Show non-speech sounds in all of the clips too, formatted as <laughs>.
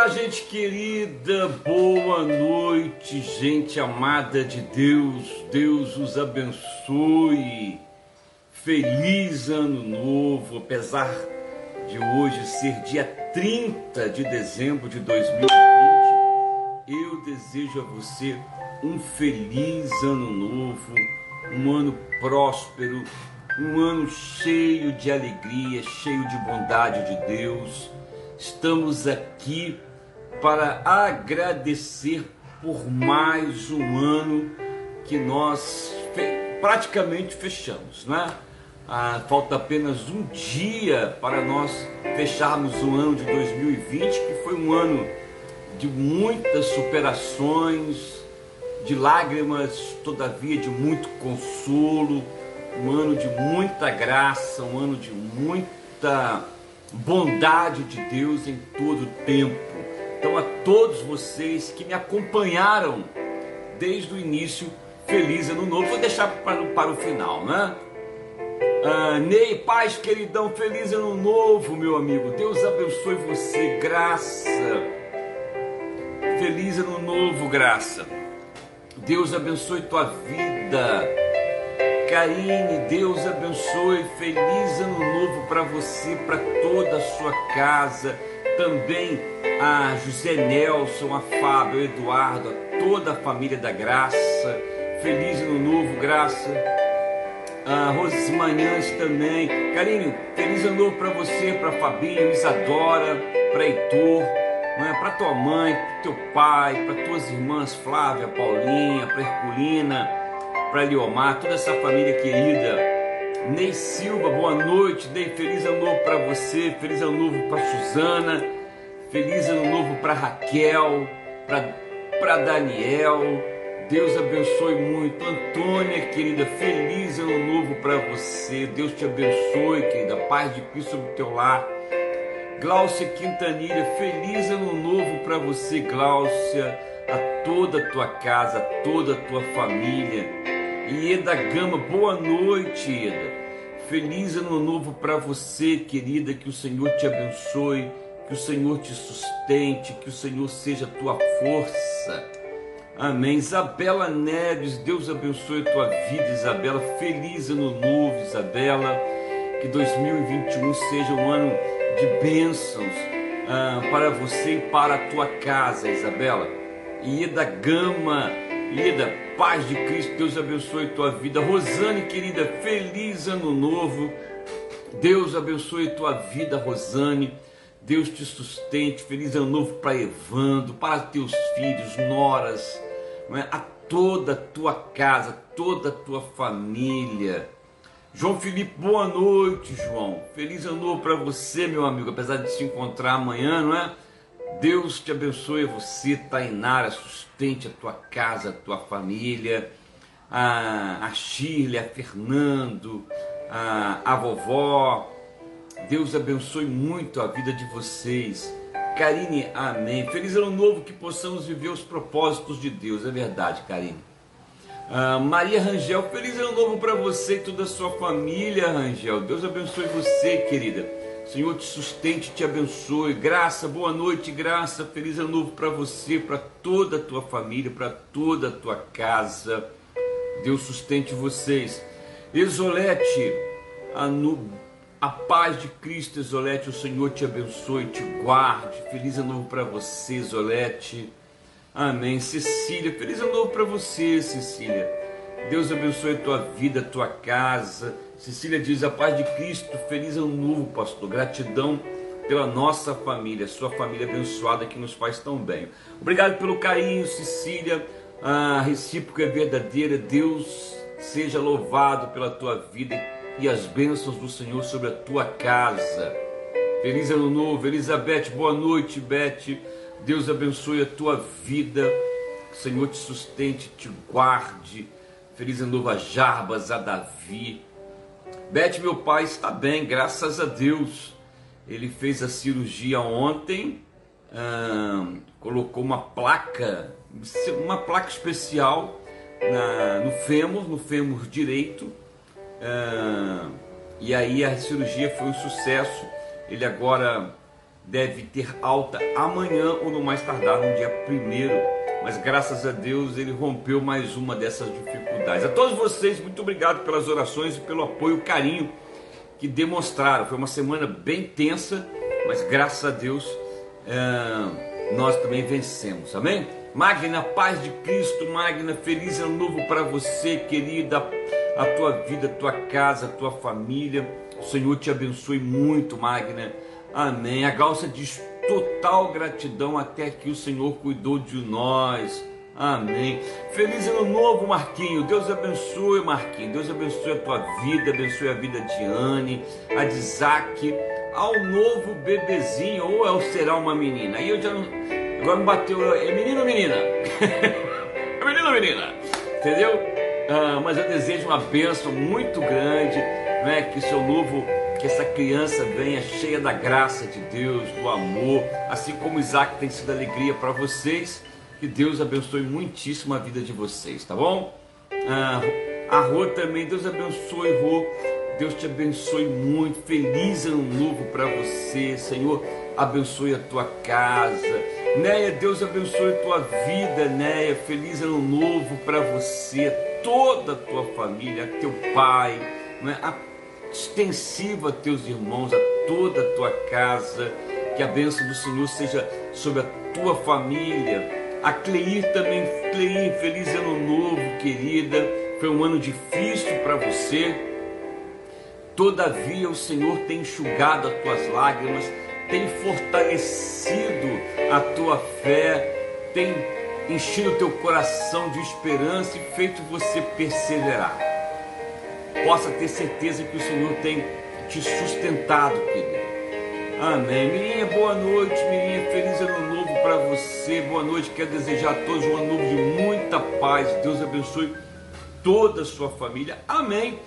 Olá, gente querida, boa noite, gente amada de Deus, Deus os abençoe. Feliz ano novo, apesar de hoje ser dia 30 de dezembro de 2020. Eu desejo a você um feliz ano novo, um ano próspero, um ano cheio de alegria, cheio de bondade de Deus estamos aqui para agradecer por mais um ano que nós fe praticamente fechamos, né? Ah, falta apenas um dia para nós fecharmos o ano de 2020, que foi um ano de muitas superações, de lágrimas, todavia de muito consolo, um ano de muita graça, um ano de muita bondade de Deus em todo o tempo. Então, a todos vocês que me acompanharam desde o início, feliz ano novo. Vou deixar para, para o final, né? Ah, Ney, paz, queridão, feliz ano novo, meu amigo. Deus abençoe você, graça. Feliz ano novo, graça. Deus abençoe tua vida. Karine, Deus abençoe. Feliz ano novo para você, para toda a sua casa. Também a José Nelson, a Fábio, a Eduardo, a toda a família da Graça. Feliz ano novo, Graça. A Manhãs também. Karine, feliz ano novo para você, para Fabinho, Isadora, para Heitor, né, para tua mãe, para teu pai, para tuas irmãs Flávia, Paulinha, para Herculina para Liomar, toda essa família querida. Ney Silva, boa noite. Ney, feliz ano novo para você, feliz ano novo para Suzana, feliz ano novo para Raquel, para Daniel. Deus abençoe muito. Antônia, querida, feliz ano novo para você. Deus te abençoe, querida. Paz de Cristo sobre o teu lar. Gláucia Quintanilha, feliz ano novo para você, Gláucia, a toda a tua casa, a toda a tua família. Ieda Gama, boa noite, Ieda. Feliz ano novo para você, querida. Que o Senhor te abençoe, que o Senhor te sustente, que o Senhor seja a tua força. Amém. Isabela Neves, Deus abençoe a tua vida, Isabela. Feliz ano novo, Isabela. Que 2021 seja um ano de bênçãos ah, para você e para a tua casa, Isabela. Ieda Gama, Lida, paz de Cristo, Deus abençoe tua vida. Rosane, querida, feliz ano novo. Deus abençoe tua vida, Rosane. Deus te sustente. Feliz ano novo para Evando, para teus filhos, noras, é? a toda a tua casa, toda a tua família. João Felipe, boa noite, João. Feliz ano novo para você, meu amigo. Apesar de se encontrar amanhã, não é? Deus te abençoe você, Tainara, sustente a tua casa, a tua família, a, a a Fernando, a, a vovó. Deus abençoe muito a vida de vocês. Karine, amém. Feliz ano novo, que possamos viver os propósitos de Deus, é verdade, Karine. Ah, Maria Rangel, feliz ano novo para você e toda a sua família, Rangel. Deus abençoe você, querida. Senhor te sustente, te abençoe. Graça, boa noite, graça. Feliz ano novo para você, para toda a tua família, para toda a tua casa. Deus sustente vocês. Exolete, a, no, a paz de Cristo, Exolete, o Senhor te abençoe, te guarde. Feliz ano novo para você, Exolete. Amém. Cecília, feliz ano novo para você, Cecília. Deus abençoe a tua vida, a tua casa Cecília diz: A paz de Cristo, feliz ano novo, pastor. Gratidão pela nossa família, sua família abençoada que nos faz tão bem. Obrigado pelo carinho, Cecília. A recíproca é verdadeira. Deus seja louvado pela tua vida e as bênçãos do Senhor sobre a tua casa. Feliz ano novo, Elizabeth. Boa noite, Beth. Deus abençoe a tua vida. O Senhor te sustente, te guarde. Feliz ano novo a Jarbas, a Davi. Beth, meu pai está bem, graças a Deus. Ele fez a cirurgia ontem, hum, colocou uma placa, uma placa especial na, no fêmur, no fêmur direito. Hum, e aí a cirurgia foi um sucesso. Ele agora deve ter alta amanhã ou no mais tardar no dia primeiro. Mas graças a Deus ele rompeu mais uma dessas dificuldades. A todos vocês, muito obrigado pelas orações e pelo apoio, carinho que demonstraram. Foi uma semana bem tensa, mas graças a Deus é, nós também vencemos. Amém? Magna, paz de Cristo, Magna, feliz ano novo para você, querida, a tua vida, a tua casa, a tua família. O Senhor te abençoe muito, Magna. Amém. A Galça diz total gratidão até que o Senhor cuidou de nós. Amém. Feliz ano novo, Marquinho. Deus abençoe, Marquinho. Deus abençoe a tua vida, abençoe a vida de Anne, a de Isaac, ao novo bebezinho, ou é será uma menina? Aí eu já não. Agora me bateu. É menino ou menina? <laughs> é menino ou menina? Entendeu? Ah, mas eu desejo uma bênção muito grande, né? Que seu novo que essa criança venha cheia da graça de Deus, do amor, assim como Isaac tem sido alegria para vocês. Que Deus abençoe muitíssimo a vida de vocês, tá bom? Ah, a Rô também, Deus abençoe, Rô. Deus te abençoe muito. Feliz ano novo para você, Senhor. Abençoe a tua casa. Néia, Deus abençoe a tua vida, Néia. Feliz ano novo para você, toda a tua família, teu pai, não é? a extensiva a teus irmãos, a toda a tua casa. Que a bênção do Senhor seja sobre a tua família. A Cleir também, Cleir, feliz ano novo, querida. Foi um ano difícil para você. Todavia o Senhor tem enxugado as tuas lágrimas, tem fortalecido a tua fé, tem enchido teu coração de esperança e feito você perseverar possa ter certeza que o Senhor tem te sustentado, querido. Amém. Mirinha, boa noite, Mirinha. Feliz ano novo para você. Boa noite. Quero desejar a todos um ano novo de muita paz. Deus abençoe toda a sua família. Amém.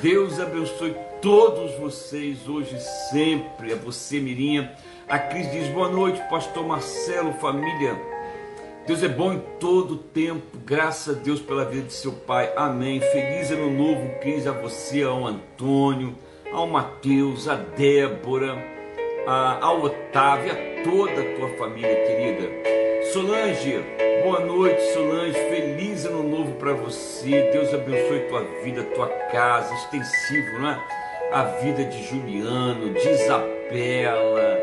Deus abençoe todos vocês hoje sempre. A você, Mirinha. A Cris diz boa noite, Pastor Marcelo, família. Deus é bom em todo tempo, graças a Deus pela vida de seu pai, amém. Feliz ano novo, Cris, a você, ao Antônio, ao Mateus, a Débora, a, ao Otávio, a toda a tua família querida. Solange, boa noite, Solange, feliz ano novo para você. Deus abençoe tua vida, tua casa, extensivo, não é? A vida de Juliano, de Isabela,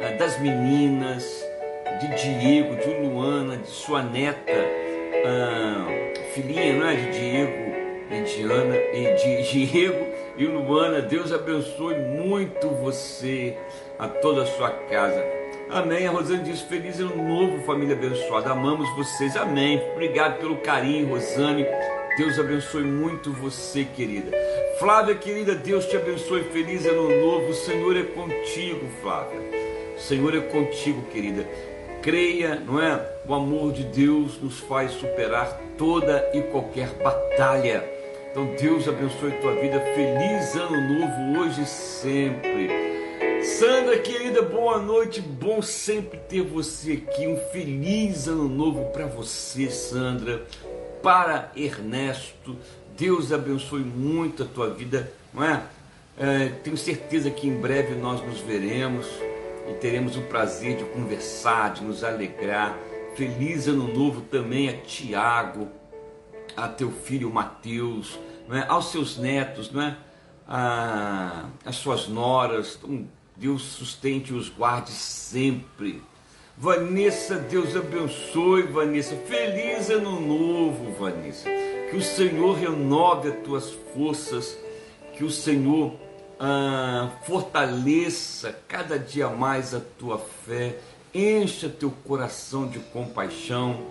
eh, das meninas de Diego, de Luana, de sua neta, ah, filhinha, é? De Diego e Diana, e de <laughs> Diego e Luana. Deus abençoe muito você, a toda a sua casa. Amém. A Rosane diz: Feliz ano novo, família abençoada. Amamos vocês. Amém. Obrigado pelo carinho, Rosane. Deus abençoe muito você, querida. Flávia, querida, Deus te abençoe. Feliz ano novo. O Senhor é contigo, Flávia. O Senhor é contigo, querida. Creia, não é? O amor de Deus nos faz superar toda e qualquer batalha. Então Deus abençoe tua vida. Feliz ano novo hoje e sempre. Sandra, querida, boa noite. Bom sempre ter você aqui. Um feliz ano novo para você, Sandra. Para Ernesto. Deus abençoe muito a tua vida, não é? é tenho certeza que em breve nós nos veremos e teremos o prazer de conversar, de nos alegrar. Feliz ano novo também a Tiago, a teu filho Mateus, não é? aos seus netos, não é? a, as suas noras. Então, Deus sustente e os guarde sempre. Vanessa, Deus abençoe, Vanessa. Feliz ano novo, Vanessa. Que o Senhor renove as tuas forças, que o Senhor ah, fortaleça cada dia mais a tua fé, encha teu coração de compaixão.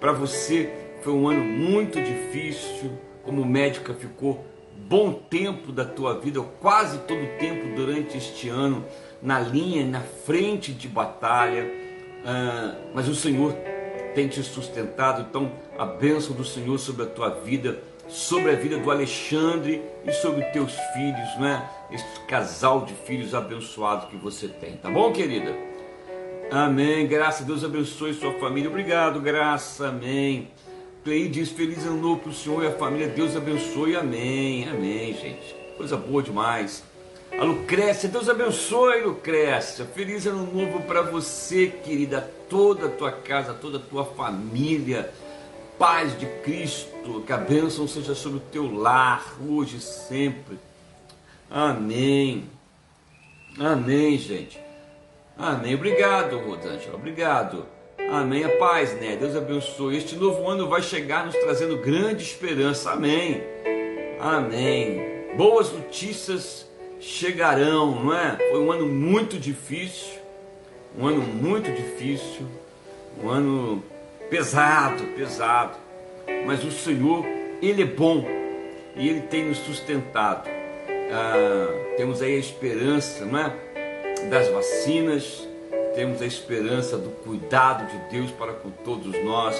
Para você foi um ano muito difícil, como médica ficou bom tempo da tua vida, quase todo o tempo durante este ano, na linha, na frente de batalha, ah, mas o Senhor tem te sustentado, então a bênção do Senhor sobre a tua vida sobre a vida do Alexandre e sobre teus filhos, né? Este casal de filhos abençoado que você tem, tá bom, querida? Amém. Graça, Deus abençoe sua família. Obrigado, graça. Amém. Cleide diz: Feliz ano novo para o Senhor e a família. Deus abençoe. Amém. Amém, gente. Coisa boa demais. A Lucrécia, Deus abençoe, Lucrécia. Feliz ano novo para você, querida, toda a tua casa, toda a tua família. Paz de Cristo, que a bênção seja sobre o teu lar, hoje e sempre. Amém. Amém, gente. Amém. Obrigado, Rosângela. Obrigado. Amém. A paz, né? Deus abençoe. Este novo ano vai chegar nos trazendo grande esperança. Amém. Amém. Boas notícias chegarão, não é? Foi um ano muito difícil, um ano muito difícil, um ano pesado, pesado. Mas o Senhor, Ele é bom e Ele tem nos sustentado. Ah, temos aí a esperança, não é? Das vacinas, temos a esperança do cuidado de Deus para com todos nós,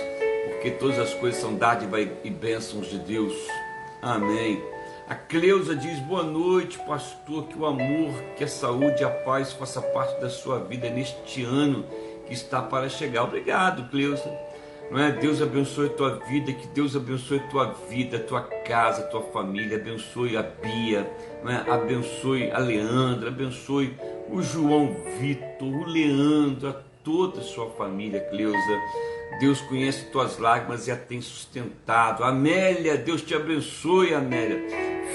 porque todas as coisas são dádiva e bênçãos de Deus. Amém. A Cleusa diz: Boa noite, pastor. Que o amor, que a saúde e a paz faça parte da sua vida neste ano que está para chegar. Obrigado, Cleusa. Não é? Deus abençoe a tua vida, que Deus abençoe a tua vida, tua casa, tua família, abençoe a Bia, não é? abençoe a Leandra, abençoe o João Vitor, o Leandro, a toda a sua família, Cleusa. Deus conhece tuas lágrimas e a tem sustentado. Amélia, Deus te abençoe, Amélia.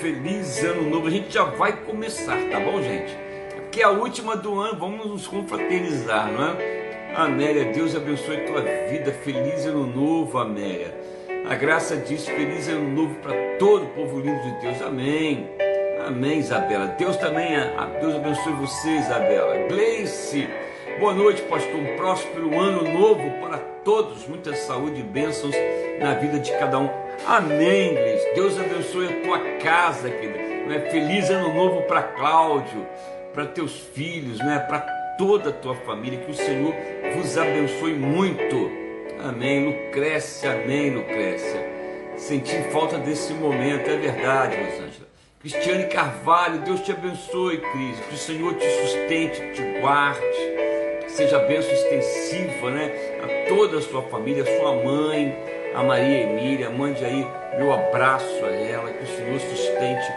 Feliz ano novo. A gente já vai começar, tá bom, gente? Porque é a última do ano, vamos nos confraternizar, não é? Amélia, Deus abençoe tua vida. Feliz ano novo, Amélia. A graça diz feliz ano novo para todo o povo lindo de Deus. Amém. Amém, Isabela. Deus também, Deus abençoe você, Isabela. Gleice, boa noite, pastor. Um próspero ano novo para todos. Muita saúde e bênçãos na vida de cada um. Amém, Gleice. Deus abençoe a tua casa, querida. Né? Feliz ano novo para Cláudio, para teus filhos, né? para toda a tua família. Que o Senhor vos abençoe muito. Amém. Lucrécia, amém, Lucrécia. Senti falta desse momento, é verdade, Rosângela. Cristiane Carvalho, Deus te abençoe, Cris. Que o Senhor te sustente, te guarde. Seja bênção extensiva, né? A toda a sua família, a sua mãe, a Maria Emília, mande aí meu abraço a ela, que o Senhor sustente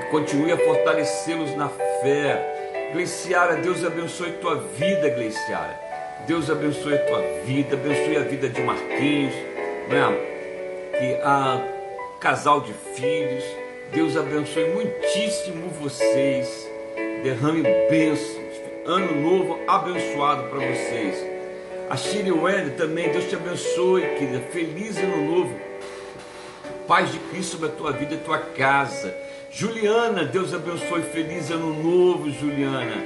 e continue a fortalecê-los na fé. Gleiciara, Deus abençoe tua vida, Gleiciara. Deus abençoe a tua vida, abençoe a vida de Marquinhos, né? que a casal de filhos. Deus abençoe muitíssimo vocês. Derrame bênçãos. Ano novo abençoado para vocês. A Shirley Wendy também, Deus te abençoe, querida. Feliz ano novo. Paz de Cristo sobre a tua vida e tua casa. Juliana, Deus abençoe. Feliz ano novo, Juliana.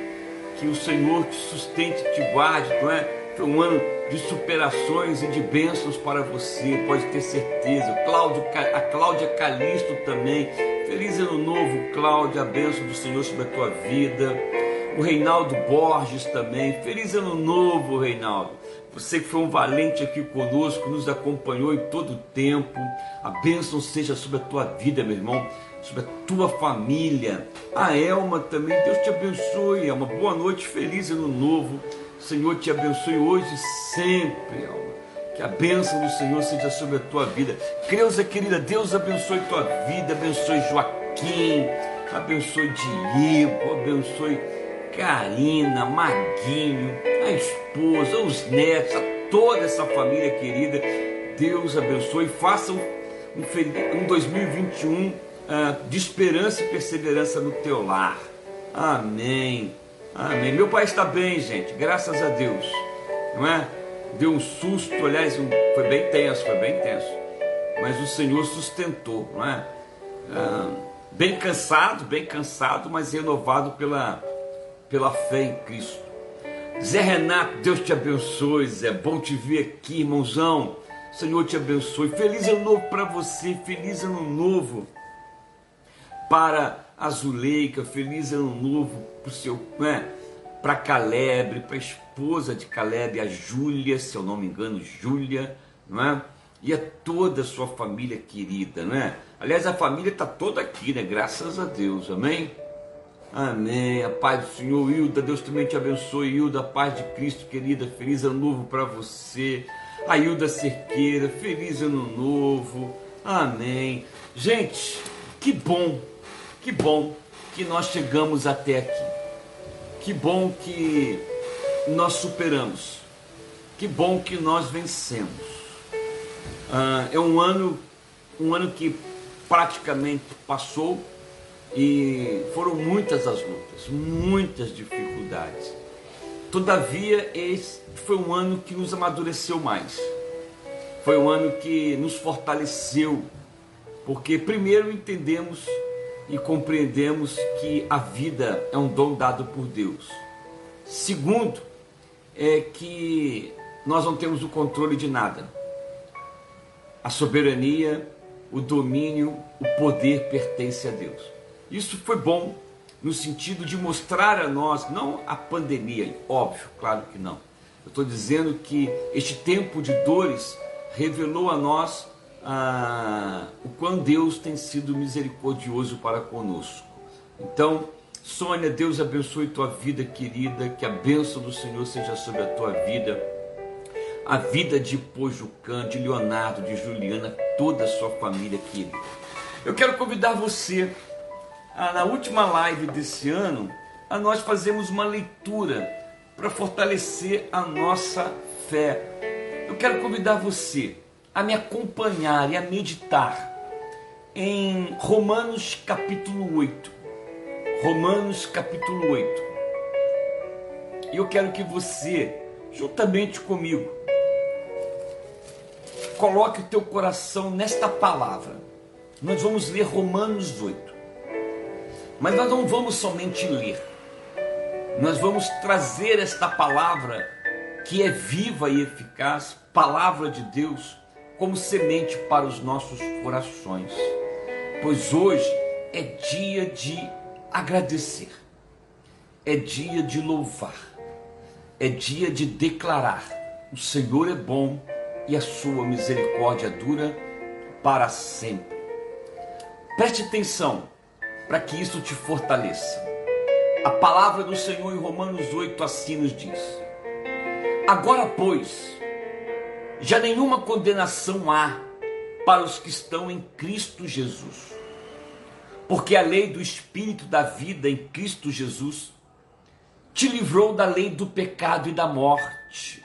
Que o Senhor te sustente, te guarde, não é? Foi um ano de superações e de bênçãos para você, pode ter certeza. Cláudio, a Cláudia Calisto também. Feliz ano novo, Cláudia. A bênção do Senhor sobre a tua vida. O Reinaldo Borges também. Feliz ano novo, Reinaldo. Você que foi um valente aqui conosco, nos acompanhou em todo o tempo. A bênção seja sobre a tua vida, meu irmão, sobre a tua família. A Elma também, Deus te abençoe. Elma, boa noite, feliz ano novo. O Senhor te abençoe hoje e sempre, Elma. Que a bênção do Senhor seja sobre a tua vida. Creuza, querida, Deus abençoe tua vida, abençoe Joaquim, abençoe Diego, abençoe Karina, Maguinho, a esposa, os netos, a toda essa família querida. Deus abençoe. Faça um, um 2021 uh, ah, de esperança e perseverança no teu lar. Amém. Amém. Meu pai está bem, gente. Graças a Deus. Não é? Deu um susto, aliás, foi bem tenso, foi bem tenso. Mas o Senhor sustentou, não é? Ah, bem cansado, bem cansado, mas renovado pela, pela fé em Cristo. Zé Renato, Deus te abençoe, Zé. Bom te ver aqui, irmãozão. Senhor te abençoe. Feliz ano novo para você, feliz ano novo para a Zuleika, feliz ano novo para o seu, né? Para Caleb, para a esposa de Caleb, a Júlia, se eu não me engano, Júlia, não é? E a toda a sua família querida, não é? Aliás, a família está toda aqui, né? Graças a Deus, amém? Amém. A paz do Senhor, Hilda. Deus também te abençoe, Hilda. A paz de Cristo, querida. Feliz ano novo para você. A Hilda Cerqueira. Feliz ano novo. Amém. Gente, que bom, que bom que nós chegamos até aqui. Que bom que nós superamos. Que bom que nós vencemos. Ah, é um ano, um ano que praticamente passou e foram muitas as lutas, muitas dificuldades. Todavia, esse foi um ano que nos amadureceu mais. Foi um ano que nos fortaleceu, porque primeiro entendemos e compreendemos que a vida é um dom dado por Deus. Segundo, é que nós não temos o controle de nada. A soberania, o domínio, o poder pertence a Deus. Isso foi bom no sentido de mostrar a nós, não a pandemia, óbvio, claro que não. Eu estou dizendo que este tempo de dores revelou a nós ah, o quão Deus tem sido misericordioso para conosco. Então, Sônia, Deus abençoe tua vida querida, que a bênção do Senhor seja sobre a tua vida, a vida de Pojucan, de Leonardo, de Juliana, toda a sua família querida. Eu quero convidar você, na última live desse ano, a nós fazermos uma leitura para fortalecer a nossa fé. Eu quero convidar você a me acompanhar e a meditar em Romanos capítulo 8. Romanos capítulo 8. E eu quero que você, juntamente comigo, coloque o teu coração nesta palavra. Nós vamos ler Romanos 8. Mas nós não vamos somente ler. Nós vamos trazer esta palavra que é viva e eficaz, palavra de Deus como semente para os nossos corações, pois hoje é dia de agradecer, é dia de louvar, é dia de declarar: o Senhor é bom e a sua misericórdia dura para sempre. Preste atenção para que isso te fortaleça. A palavra do Senhor em Romanos 8 assim nos diz: Agora, pois, já nenhuma condenação há para os que estão em Cristo Jesus. Porque a lei do Espírito da vida em Cristo Jesus te livrou da lei do pecado e da morte.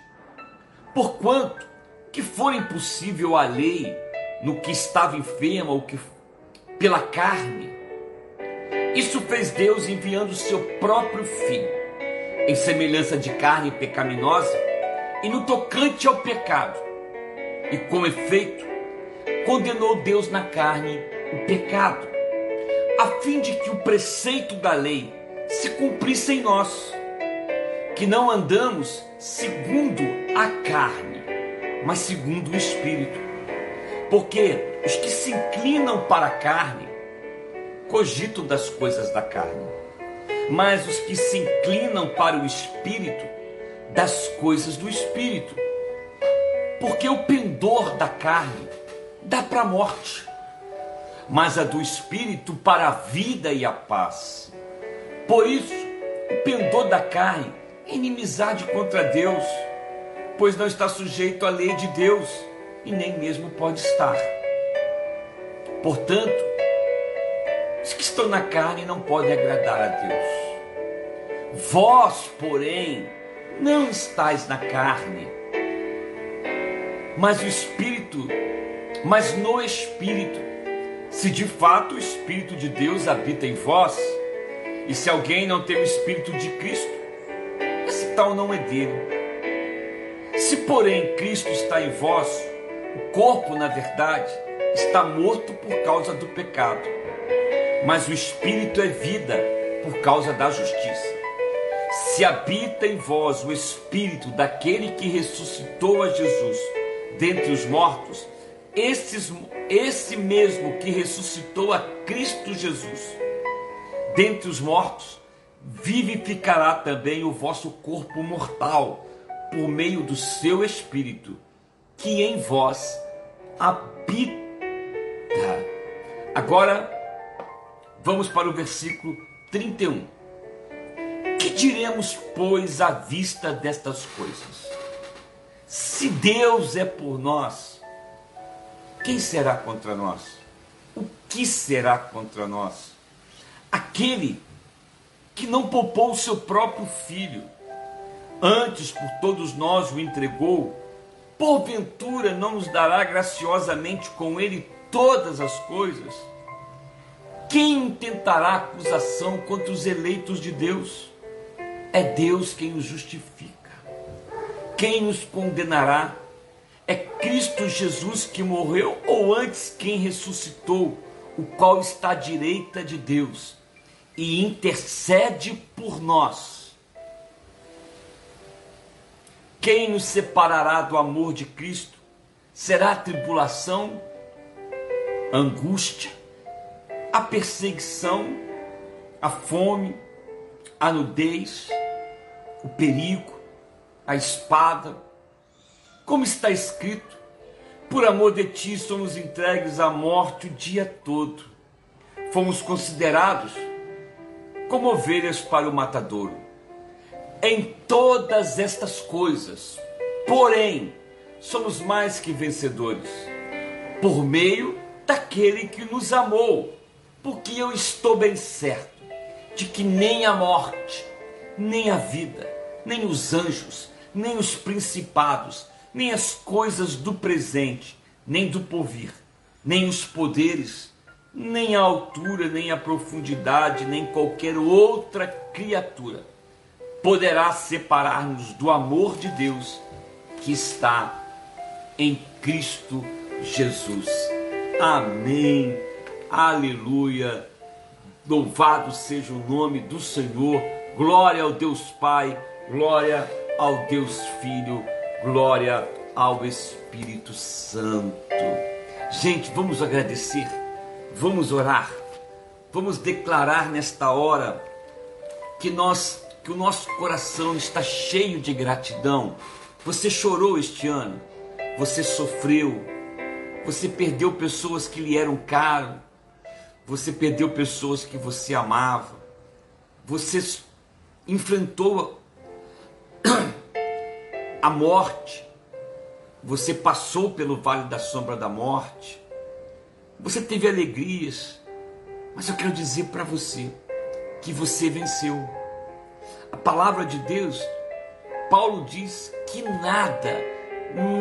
Porquanto que for impossível a lei no que estava enferma ou que pela carne, isso fez Deus enviando o seu próprio filho em semelhança de carne pecaminosa e no tocante ao pecado. E com efeito, condenou Deus na carne o pecado, a fim de que o preceito da lei se cumprisse em nós, que não andamos segundo a carne, mas segundo o Espírito. Porque os que se inclinam para a carne cogitam das coisas da carne, mas os que se inclinam para o Espírito das coisas do espírito. Porque o pendor da carne dá para a morte, mas a do espírito para a vida e a paz. Por isso, o pendor da carne é inimizade contra Deus, pois não está sujeito à lei de Deus e nem mesmo pode estar. Portanto, os que estão na carne não podem agradar a Deus. Vós, porém, não estais na carne, mas o Espírito, mas no Espírito. Se de fato o Espírito de Deus habita em vós, e se alguém não tem o Espírito de Cristo, esse tal não é dele. Se porém Cristo está em vós, o corpo, na verdade, está morto por causa do pecado, mas o Espírito é vida por causa da justiça. Se habita em vós o Espírito daquele que ressuscitou a Jesus dentre os mortos, esses, esse mesmo que ressuscitou a Cristo Jesus dentre os mortos, vivificará também o vosso corpo mortal por meio do seu Espírito, que em vós habita. Agora, vamos para o versículo 31. Que diremos, pois, à vista destas coisas? Se Deus é por nós, quem será contra nós? O que será contra nós? aquele que não poupou o seu próprio filho, antes por todos nós o entregou, porventura não nos dará graciosamente com ele todas as coisas? Quem intentará acusação contra os eleitos de Deus? É Deus quem os justifica. Quem nos condenará? É Cristo Jesus que morreu ou antes quem ressuscitou, o qual está à direita de Deus e intercede por nós. Quem nos separará do amor de Cristo? Será a tribulação, angústia, a perseguição, a fome, a nudez, o perigo, a espada. Como está escrito, por amor de ti somos entregues à morte o dia todo. Fomos considerados como ovelhas para o matadouro. Em todas estas coisas, porém, somos mais que vencedores, por meio daquele que nos amou, porque eu estou bem certo de que nem a morte, nem a vida, nem os anjos, nem os principados, nem as coisas do presente, nem do porvir, nem os poderes, nem a altura, nem a profundidade, nem qualquer outra criatura poderá separar-nos do amor de Deus que está em Cristo Jesus. Amém. Aleluia. Louvado seja o nome do Senhor. Glória ao Deus Pai, glória ao Deus Filho, glória ao Espírito Santo. Gente, vamos agradecer Vamos orar. Vamos declarar nesta hora que nós que o nosso coração está cheio de gratidão. Você chorou este ano, você sofreu, você perdeu pessoas que lhe eram caro, você perdeu pessoas que você amava, você enfrentou <clears throat> a morte, você passou pelo vale da sombra da morte, você teve alegrias, mas eu quero dizer para você que você venceu. A palavra de Deus, Paulo diz que nada,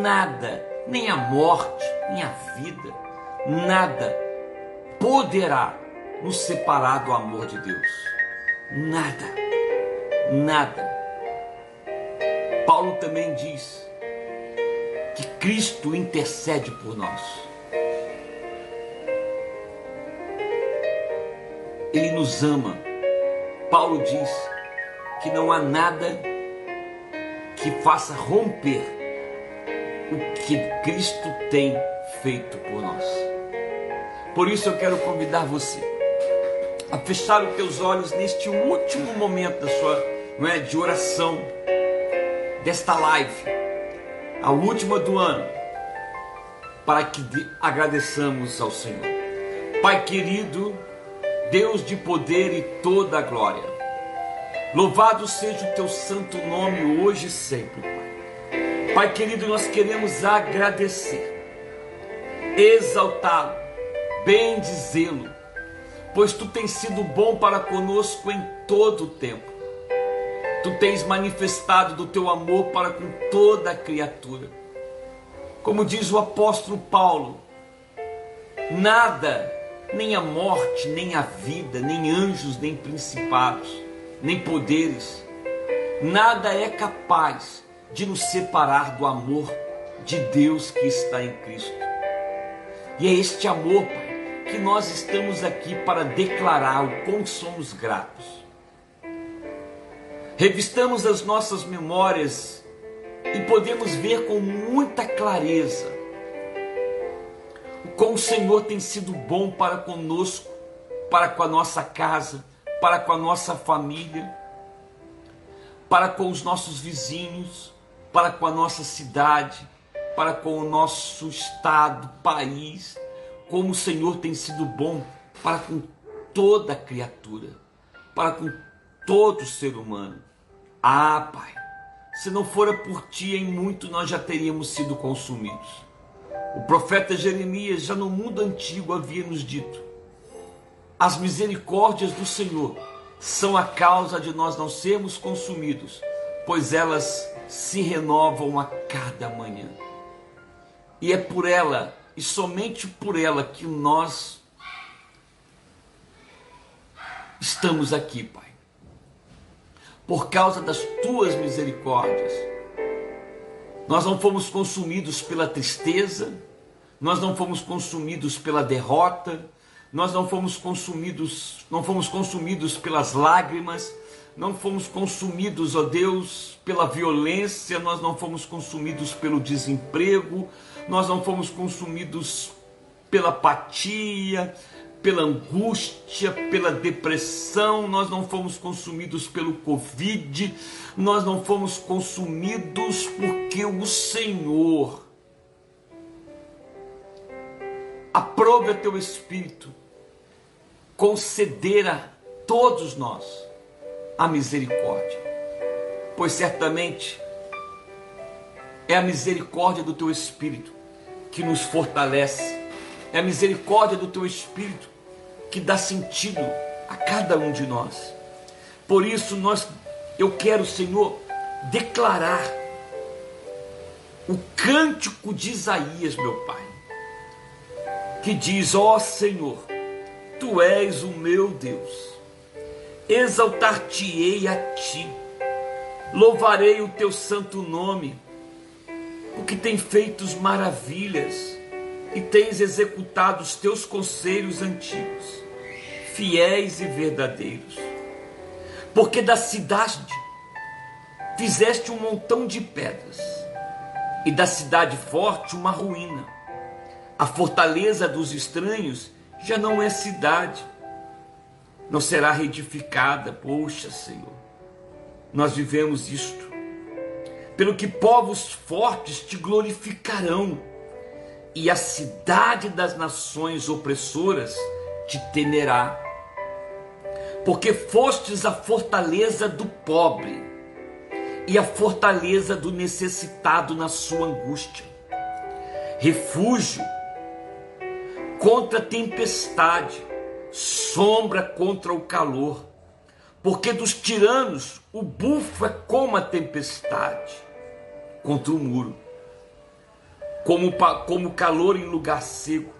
nada, nem a morte, nem a vida, nada poderá nos separar do amor de Deus. Nada, nada. Paulo também diz que Cristo intercede por nós. Ele nos ama. Paulo diz que não há nada que faça romper o que Cristo tem feito por nós. Por isso eu quero convidar você a fechar os teus olhos neste último momento da sua, não é, de oração desta live, a última do ano, para que agradeçamos ao Senhor. Pai querido, Deus de poder e toda a glória. Louvado seja o teu santo nome hoje e sempre, Pai. Pai querido, nós queremos agradecer, exaltá-lo, bendizê-lo, pois tu tens sido bom para conosco em todo o tempo. Tu tens manifestado do teu amor para com toda a criatura. Como diz o apóstolo Paulo, nada nem a morte, nem a vida, nem anjos, nem principados, nem poderes, nada é capaz de nos separar do amor de Deus que está em Cristo. E é este amor, Pai, que nós estamos aqui para declarar o quão somos gratos. Revistamos as nossas memórias e podemos ver com muita clareza como o Senhor tem sido bom para conosco, para com a nossa casa, para com a nossa família, para com os nossos vizinhos, para com a nossa cidade, para com o nosso estado, país, como o Senhor tem sido bom para com toda criatura, para com todo ser humano. Ah, Pai, se não fora por ti, em muito nós já teríamos sido consumidos. O profeta Jeremias, já no mundo antigo, havia nos dito As misericórdias do Senhor são a causa de nós não sermos consumidos, pois elas se renovam a cada manhã. E é por ela, e somente por ela, que nós estamos aqui, Pai. Por causa das tuas misericórdias. Nós não fomos consumidos pela tristeza, nós não fomos consumidos pela derrota, nós não fomos consumidos, não fomos consumidos pelas lágrimas, não fomos consumidos, ó Deus, pela violência, nós não fomos consumidos pelo desemprego, nós não fomos consumidos pela apatia, pela angústia, pela depressão, nós não fomos consumidos pelo Covid, nós não fomos consumidos porque o Senhor aprove o teu Espírito conceder a todos nós a misericórdia, pois certamente é a misericórdia do teu Espírito que nos fortalece, é a misericórdia do teu Espírito que dá sentido a cada um de nós. Por isso nós eu quero, Senhor, declarar o cântico de Isaías, meu Pai, que diz: Ó oh, Senhor, Tu és o meu Deus. Exaltar-te-ei a ti. Louvarei o teu santo nome, porque tem feito maravilhas e tens executado os teus conselhos antigos, fiéis e verdadeiros. Porque da cidade fizeste um montão de pedras, e da cidade forte uma ruína. A fortaleza dos estranhos já não é cidade, não será reedificada. Poxa, Senhor, nós vivemos isto. Pelo que povos fortes te glorificarão, e a cidade das nações opressoras te temerá. Porque fostes a fortaleza do pobre e a fortaleza do necessitado na sua angústia, refúgio contra a tempestade, sombra contra o calor. Porque dos tiranos o bufo é como a tempestade contra o muro, como, como calor em lugar seco.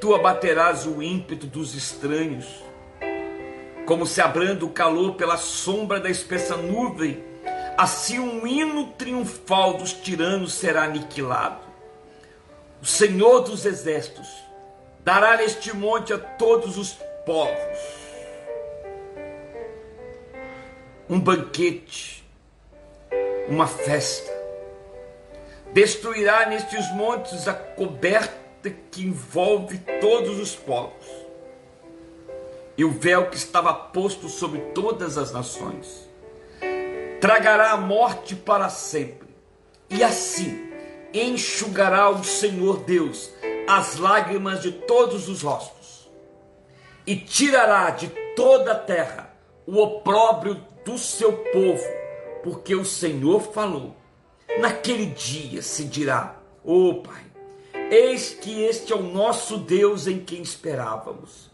Tu abaterás o ímpeto dos estranhos, como se abrando o calor pela sombra da espessa nuvem, assim um hino triunfal dos tiranos será aniquilado. O Senhor dos Exércitos dará neste monte a todos os povos um banquete, uma festa. Destruirá nestes montes a coberta que envolve todos os povos e o véu que estava posto sobre todas as nações. Tragará a morte para sempre, e assim enxugará o Senhor Deus as lágrimas de todos os rostos, e tirará de toda a terra o opróbrio do seu povo, porque o Senhor falou. Naquele dia se dirá: Ó oh, Pai, eis que este é o nosso Deus em quem esperávamos,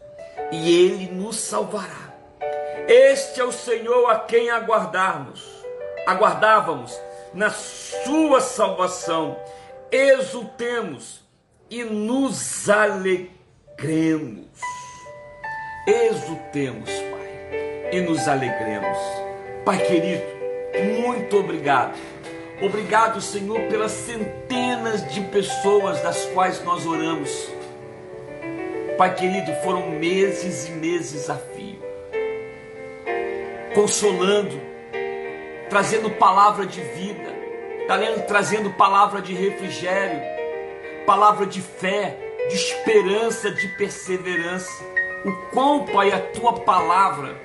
e ele nos salvará. Este é o Senhor a quem aguardarmos, aguardávamos na sua salvação. Exultemos e nos alegremos. Exultemos, Pai, e nos alegremos. Pai querido, muito obrigado. Obrigado, Senhor, pelas centenas de pessoas das quais nós oramos. Pai querido, foram meses e meses a fio, consolando, trazendo palavra de vida, trazendo palavra de refrigério, palavra de fé, de esperança, de perseverança. O quão, Pai, a tua palavra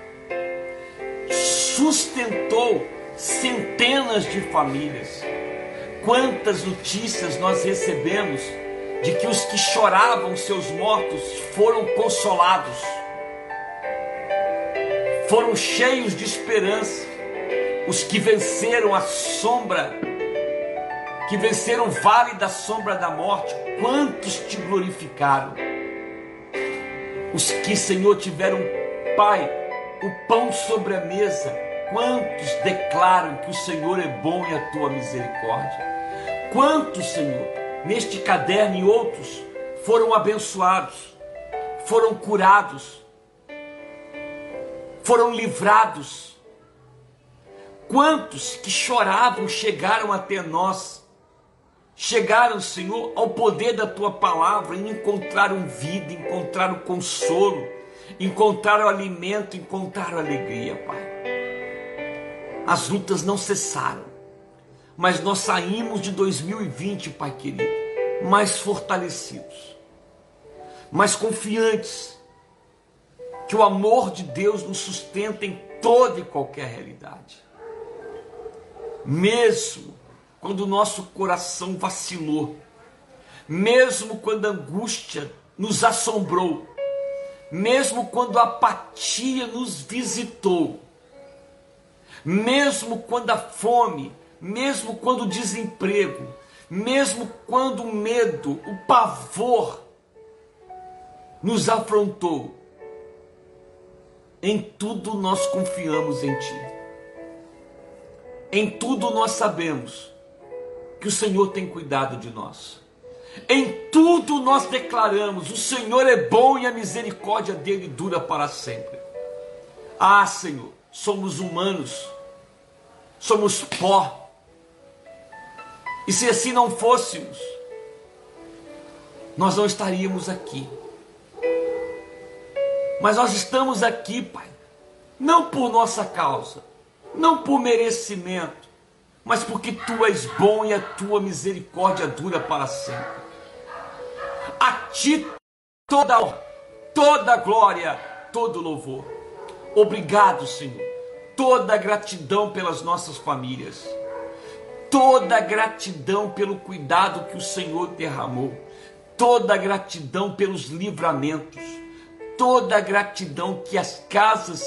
sustentou centenas de famílias. Quantas notícias nós recebemos de que os que choravam seus mortos foram consolados, foram cheios de esperança os que venceram a sombra, que venceram o vale da sombra da morte, quantos te glorificaram? Os que, Senhor, tiveram, Pai, o pão sobre a mesa, quantos declaram que o Senhor é bom e a tua misericórdia? Quantos, Senhor, neste caderno e outros foram abençoados, foram curados, foram livrados? Quantos que choravam chegaram até nós, chegaram, Senhor, ao poder da tua palavra e encontraram vida, encontraram consolo, encontraram alimento, encontraram alegria, Pai. As lutas não cessaram, mas nós saímos de 2020, Pai querido, mais fortalecidos, mais confiantes, que o amor de Deus nos sustenta em toda e qualquer realidade. Mesmo quando o nosso coração vacilou, mesmo quando a angústia nos assombrou, mesmo quando a apatia nos visitou, mesmo quando a fome, mesmo quando o desemprego, mesmo quando o medo, o pavor nos afrontou, em tudo nós confiamos em Ti. Em tudo nós sabemos que o Senhor tem cuidado de nós. Em tudo nós declaramos: o Senhor é bom e a misericórdia dele dura para sempre. Ah, Senhor, somos humanos, somos pó. E se assim não fôssemos, nós não estaríamos aqui. Mas nós estamos aqui, Pai, não por nossa causa, não por merecimento, mas porque tu és bom e a tua misericórdia dura para sempre. A ti toda toda glória, todo louvor. Obrigado, Senhor. Toda gratidão pelas nossas famílias. Toda gratidão pelo cuidado que o Senhor derramou. Toda gratidão pelos livramentos. Toda gratidão que as casas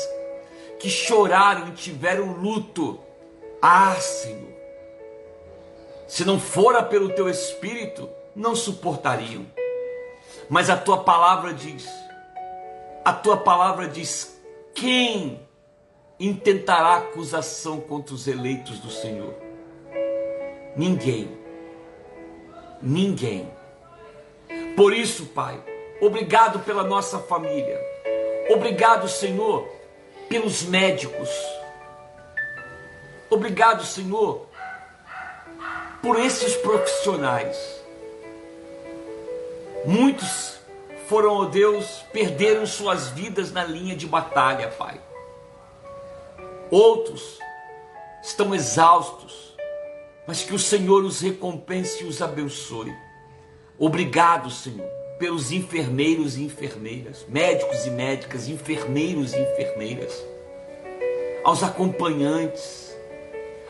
que choraram e tiveram luto. Ah, Senhor, se não fora pelo teu espírito, não suportariam. Mas a tua palavra diz: a tua palavra diz, quem intentará acusação contra os eleitos do Senhor? Ninguém. Ninguém. Por isso, Pai, obrigado pela nossa família. Obrigado, Senhor, pelos médicos. Obrigado, Senhor, por esses profissionais. Muitos foram, ó oh Deus, perderam suas vidas na linha de batalha, Pai. Outros estão exaustos, mas que o Senhor os recompense e os abençoe. Obrigado, Senhor pelos enfermeiros e enfermeiras, médicos e médicas, enfermeiros e enfermeiras, aos acompanhantes,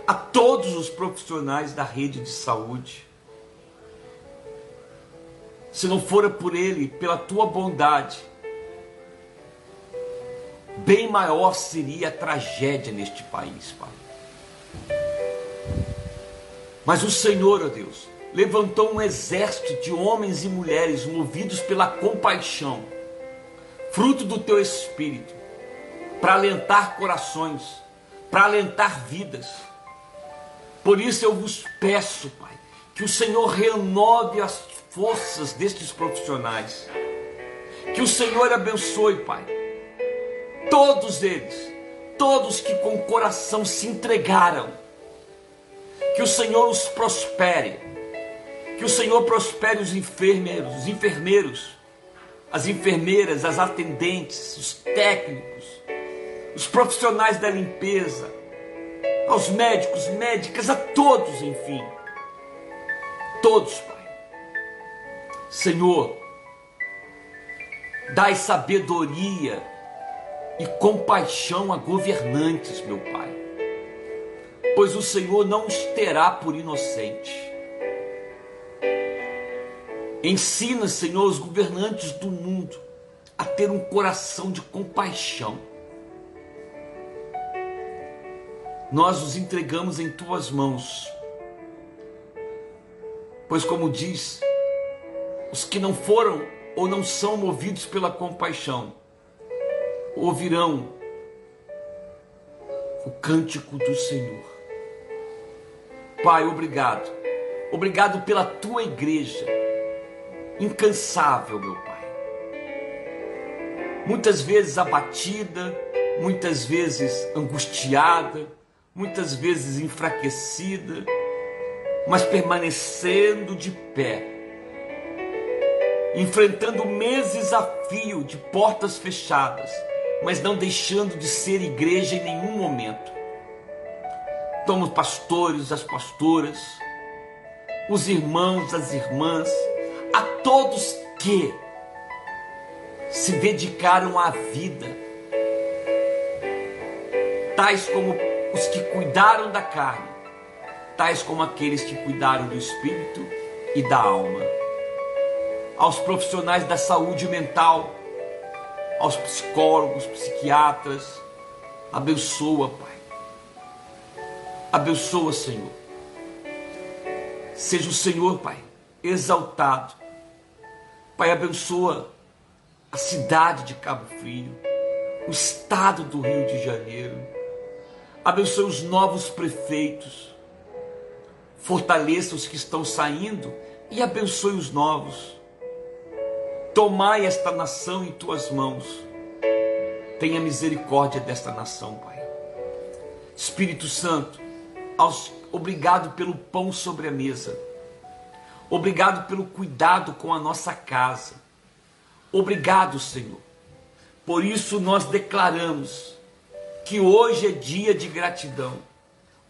a todos os profissionais da rede de saúde. Se não fora por Ele, pela tua bondade, bem maior seria a tragédia neste país, Pai. Mas o Senhor, ó Deus, levantou um exército de homens e mulheres movidos pela compaixão, fruto do teu espírito, para alentar corações, para alentar vidas. Por isso eu vos peço, Pai, que o Senhor renove as forças destes profissionais. Que o Senhor abençoe, Pai, todos eles, todos que com coração se entregaram. Que o Senhor os prospere que o Senhor prospere os enfermeiros, os enfermeiros, as enfermeiras, as atendentes, os técnicos, os profissionais da limpeza, aos médicos, médicas, a todos, enfim. Todos. Senhor, dai sabedoria e compaixão a governantes, meu Pai. Pois o Senhor não os terá por inocentes Ensina, Senhor, os governantes do mundo a ter um coração de compaixão. Nós os entregamos em tuas mãos. Pois, como diz, os que não foram ou não são movidos pela compaixão, ouvirão o cântico do Senhor. Pai, obrigado. Obrigado pela tua igreja, incansável, meu Pai. Muitas vezes abatida, muitas vezes angustiada, muitas vezes enfraquecida, mas permanecendo de pé, enfrentando meses a fio de portas fechadas, mas não deixando de ser igreja em nenhum momento. Toma os pastores, as pastoras, os irmãos, as irmãs, a todos que se dedicaram à vida, tais como os que cuidaram da carne, tais como aqueles que cuidaram do espírito e da alma. Aos profissionais da saúde mental, aos psicólogos, psiquiatras, abençoa, Pai. Abençoa, Senhor. Seja o Senhor, Pai, exaltado. Pai, abençoa a cidade de Cabo Frio, o estado do Rio de Janeiro. Abençoe os novos prefeitos. Fortaleça os que estão saindo e abençoe os novos. Tomai esta nação em tuas mãos. Tenha misericórdia desta nação, Pai. Espírito Santo, aos, obrigado pelo pão sobre a mesa. Obrigado pelo cuidado com a nossa casa. Obrigado, Senhor. Por isso nós declaramos que hoje é dia de gratidão.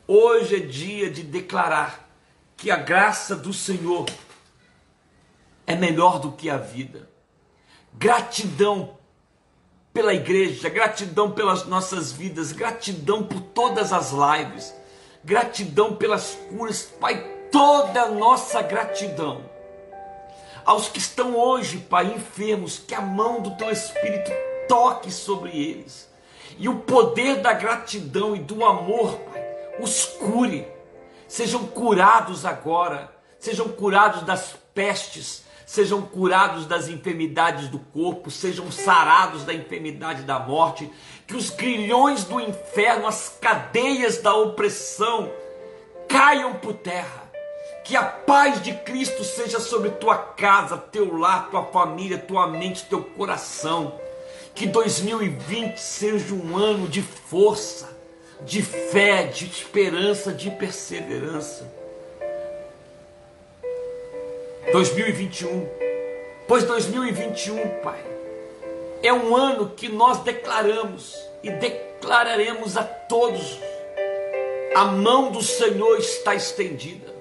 Hoje é dia de declarar que a graça do Senhor é melhor do que a vida. Gratidão pela igreja, gratidão pelas nossas vidas, gratidão por todas as lives, gratidão pelas curas, Pai, toda a nossa gratidão aos que estão hoje, Pai, enfermos, que a mão do teu Espírito toque sobre eles. E o poder da gratidão e do amor, Pai, os cure. Sejam curados agora, sejam curados das pestes, sejam curados das enfermidades do corpo, sejam sarados da enfermidade da morte, que os grilhões do inferno, as cadeias da opressão caiam por terra que a paz de Cristo seja sobre tua casa, teu lar, tua família, tua mente, teu coração. Que 2020 seja um ano de força, de fé, de esperança, de perseverança. 2021, pois 2021, Pai, é um ano que nós declaramos e declararemos a todos: a mão do Senhor está estendida.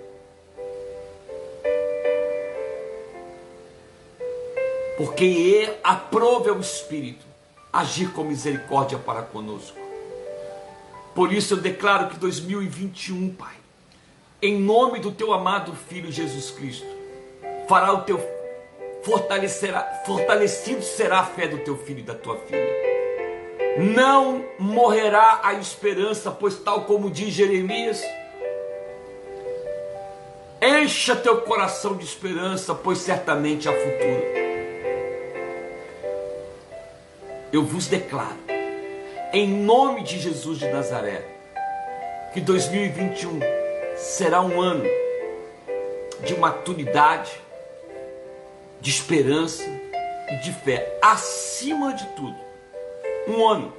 Porque aprove ao Espírito agir com misericórdia para conosco. Por isso eu declaro que 2021, Pai, em nome do teu amado Filho Jesus Cristo, fará o teu fortalecerá, fortalecido será a fé do teu filho e da tua filha. Não morrerá a esperança, pois tal como diz Jeremias, encha teu coração de esperança, pois certamente há futuro. eu vos declaro, em nome de Jesus de Nazaré, que 2021 será um ano de maturidade, de esperança e de fé, acima de tudo. Um ano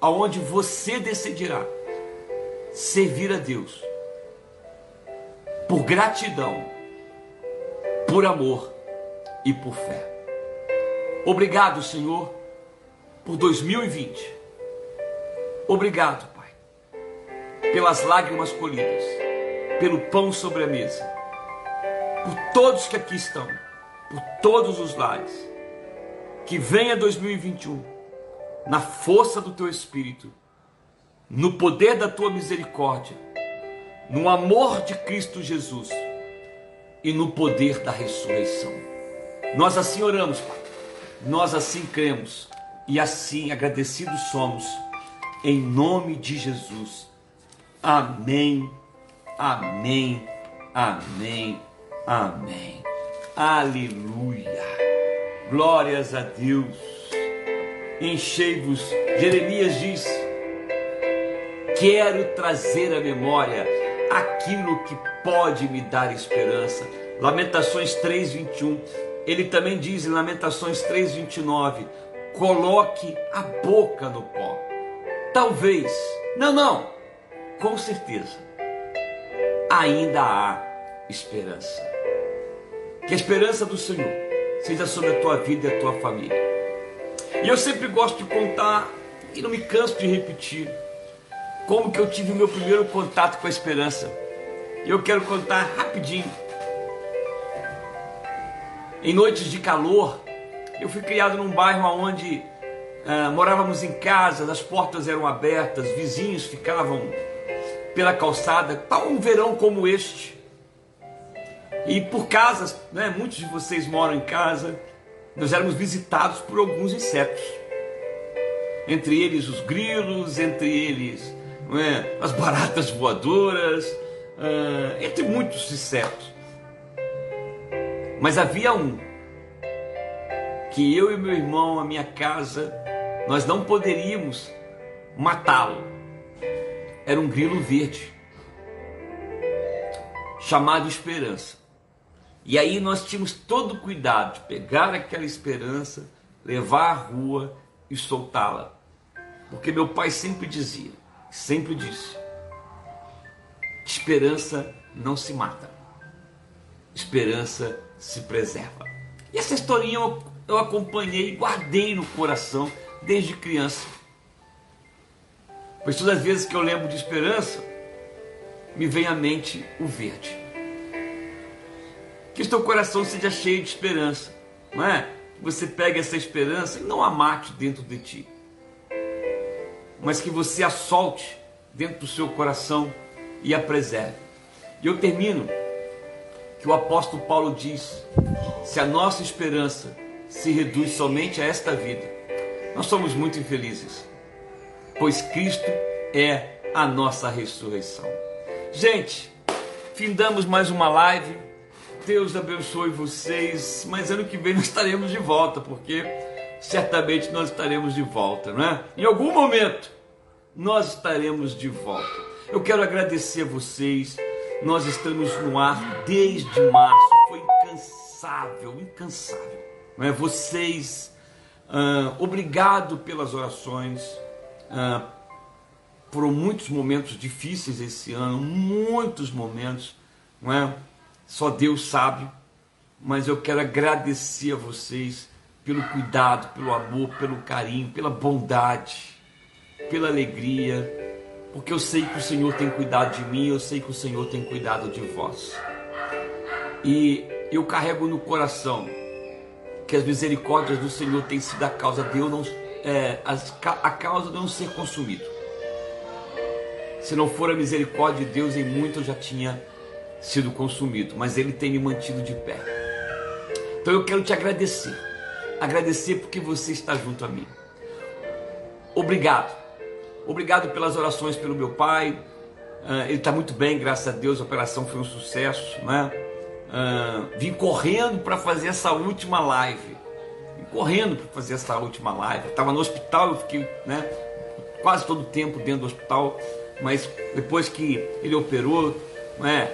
aonde você decidirá servir a Deus por gratidão, por amor e por fé. Obrigado, Senhor por 2020. Obrigado, Pai, pelas lágrimas colhidas, pelo pão sobre a mesa, por todos que aqui estão, por todos os lares. Que venha 2021 na força do teu espírito, no poder da tua misericórdia, no amor de Cristo Jesus e no poder da ressurreição. Nós assim oramos, Pai. Nós assim cremos e assim agradecidos somos, em nome de Jesus. Amém, amém, amém, amém. Aleluia. Glórias a Deus. Enchei-vos. Jeremias diz: Quero trazer à memória aquilo que pode me dar esperança. Lamentações 3:21. Ele também diz em Lamentações 3:29: Coloque a boca no pó. Talvez, não, não, com certeza, ainda há esperança. Que a esperança do Senhor seja sobre a tua vida e a tua família. E eu sempre gosto de contar, e não me canso de repetir, como que eu tive o meu primeiro contato com a esperança. E eu quero contar rapidinho. Em noites de calor, eu fui criado num bairro onde ah, morávamos em casa, as portas eram abertas, vizinhos ficavam pela calçada, tal um verão como este. E por casas, né, muitos de vocês moram em casa, nós éramos visitados por alguns insetos. Entre eles os grilos, entre eles é, as baratas voadoras, uh, entre muitos insetos. Mas havia um que eu e meu irmão, a minha casa, nós não poderíamos matá-lo. Era um grilo verde, chamado Esperança. E aí nós tínhamos todo o cuidado de pegar aquela esperança, levar à rua e soltá-la. Porque meu pai sempre dizia, sempre disse: esperança não se mata, esperança se preserva. E essa historinha eu, eu acompanhei, guardei no coração desde criança. Pois todas as vezes que eu lembro de esperança, me vem à mente o verde. Que teu coração seja cheio de esperança, não é? Que você pegue essa esperança e não a mate dentro de ti, mas que você a solte dentro do seu coração e a preserve. E eu termino que o apóstolo Paulo diz: se a nossa esperança se reduz somente a esta vida, nós somos muito infelizes, pois Cristo é a nossa ressurreição. Gente, findamos mais uma live. Deus abençoe vocês, mas ano que vem nós estaremos de volta, porque certamente nós estaremos de volta, não é? Em algum momento nós estaremos de volta. Eu quero agradecer a vocês. Nós estamos no ar desde março. Foi incansável, incansável. Não é? Vocês Uh, obrigado pelas orações. Uh, foram muitos momentos difíceis esse ano, muitos momentos, não é? Só Deus sabe, mas eu quero agradecer a vocês pelo cuidado, pelo amor, pelo carinho, pela bondade, pela alegria, porque eu sei que o Senhor tem cuidado de mim, eu sei que o Senhor tem cuidado de vós. E eu carrego no coração que as misericórdias do Senhor têm sido a causa de eu não, é, a causa de eu não ser consumido. Se não for a misericórdia de Deus, em muito eu já tinha sido consumido, mas Ele tem me mantido de pé. Então eu quero te agradecer, agradecer porque você está junto a mim. Obrigado, obrigado pelas orações pelo meu pai. Uh, ele está muito bem, graças a Deus. A operação foi um sucesso, né? Uh, vim correndo para fazer essa última live. Vim correndo para fazer essa última live. Estava no hospital, eu fiquei né, quase todo o tempo dentro do hospital, mas depois que ele operou, não é,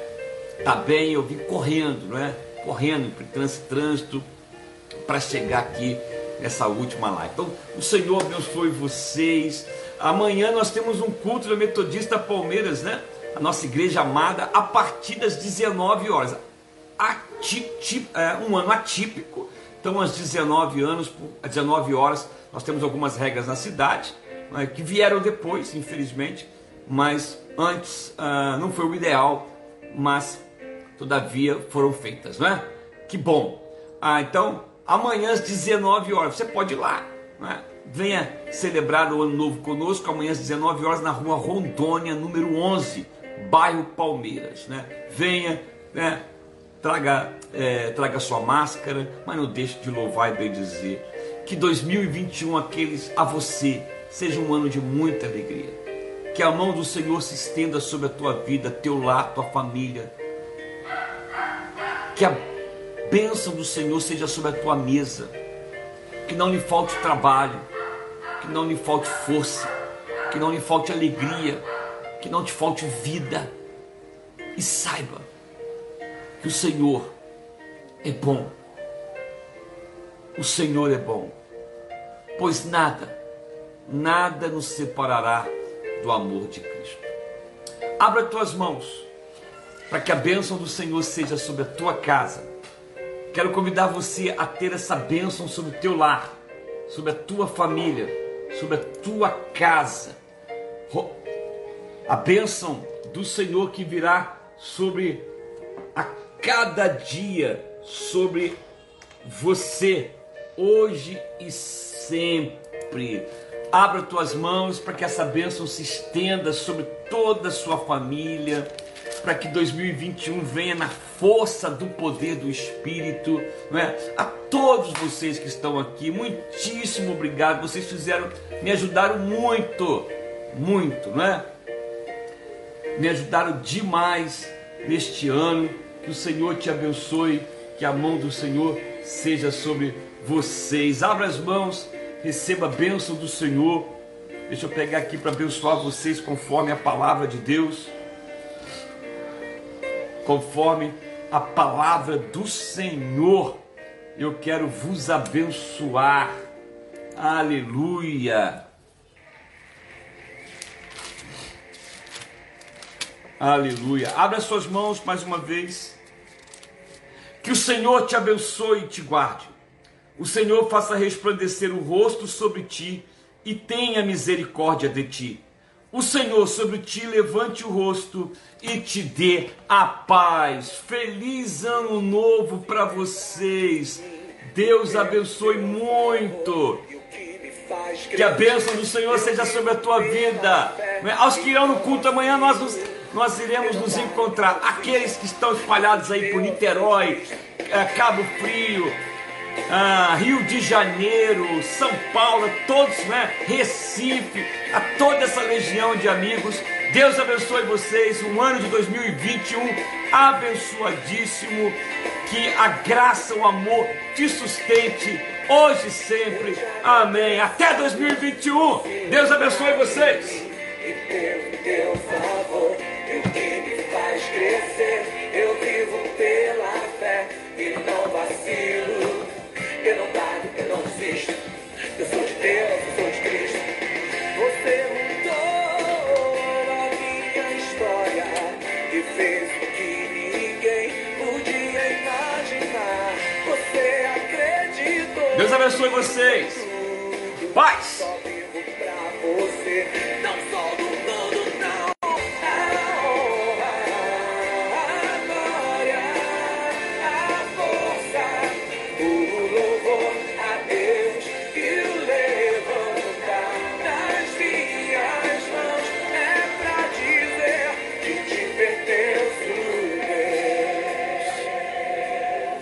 tá bem, eu vim correndo, não é, correndo para trânsito, para chegar aqui nessa última live. Então, o Senhor abençoe vocês. Amanhã nós temos um culto da Metodista Palmeiras, né? A nossa igreja amada, a partir das 19 horas é, um ano atípico. Então, às 19 anos, às 19 horas, nós temos algumas regras na cidade né, que vieram depois, infelizmente, mas antes uh, não foi o ideal, mas todavia foram feitas, não é? Que bom. Ah, então, amanhã às 19 horas, você pode ir lá, né? venha celebrar o ano novo conosco, amanhã às 19 horas na rua Rondônia, número 11, bairro Palmeiras, né? Venha, né? traga, é, traga sua máscara, mas não deixe de louvar e bem dizer. Que 2021 aqueles a você seja um ano de muita alegria. Que a mão do Senhor se estenda sobre a tua vida, teu lar, tua família. Que a bênção do Senhor seja sobre a tua mesa. que não lhe falte trabalho, que não lhe falte força, que não lhe falte alegria, que não te falte vida. E saiba que o Senhor é bom. O Senhor é bom, pois nada, nada nos separará do amor de Cristo. Abra tuas mãos para que a bênção do Senhor seja sobre a tua casa. Quero convidar você a ter essa bênção sobre o teu lar, sobre a tua família, sobre a tua casa. A bênção do Senhor que virá sobre a cada dia, sobre você, hoje e sempre. Abra tuas mãos para que essa bênção se estenda sobre toda a sua família, para que 2021 venha na força do poder do Espírito. É? A todos vocês que estão aqui, muitíssimo obrigado. Vocês fizeram, me ajudaram muito, muito, não é? Me ajudaram demais neste ano. Que o Senhor te abençoe, que a mão do Senhor seja sobre vocês. Abra as mãos, receba a bênção do Senhor. Deixa eu pegar aqui para abençoar vocês conforme a palavra de Deus. Conforme a palavra do Senhor, eu quero vos abençoar. Aleluia. Aleluia. Abra suas mãos mais uma vez. Que o Senhor te abençoe e te guarde. O Senhor faça resplandecer o rosto sobre ti e tenha misericórdia de ti. O Senhor sobre ti levante o rosto e te dê a paz. Feliz ano novo para vocês. Deus abençoe muito. Que a bênção do Senhor seja sobre a tua vida. Aos que irão no culto amanhã, nós, nos, nós iremos nos encontrar. Aqueles que estão espalhados aí por Niterói, eh, Cabo Frio, ah, Rio de Janeiro, São Paulo, todos, né? Recife, a toda essa legião de amigos. Deus abençoe vocês. Um ano de 2021 abençoadíssimo. Que a graça, o amor te sustente hoje e sempre. Amém. Até 2021. Deus abençoe vocês. E pelo teu favor, que me faz crescer, eu vivo pela fé e não vacilo. Eu não paro, eu não desisto. Eu sou de Deus, eu sou de Cristo. Você mudou a minha história e fez o que ninguém podia imaginar. Você acreditou. Deus abençoe vocês. Paz. Só vivo pra você, não só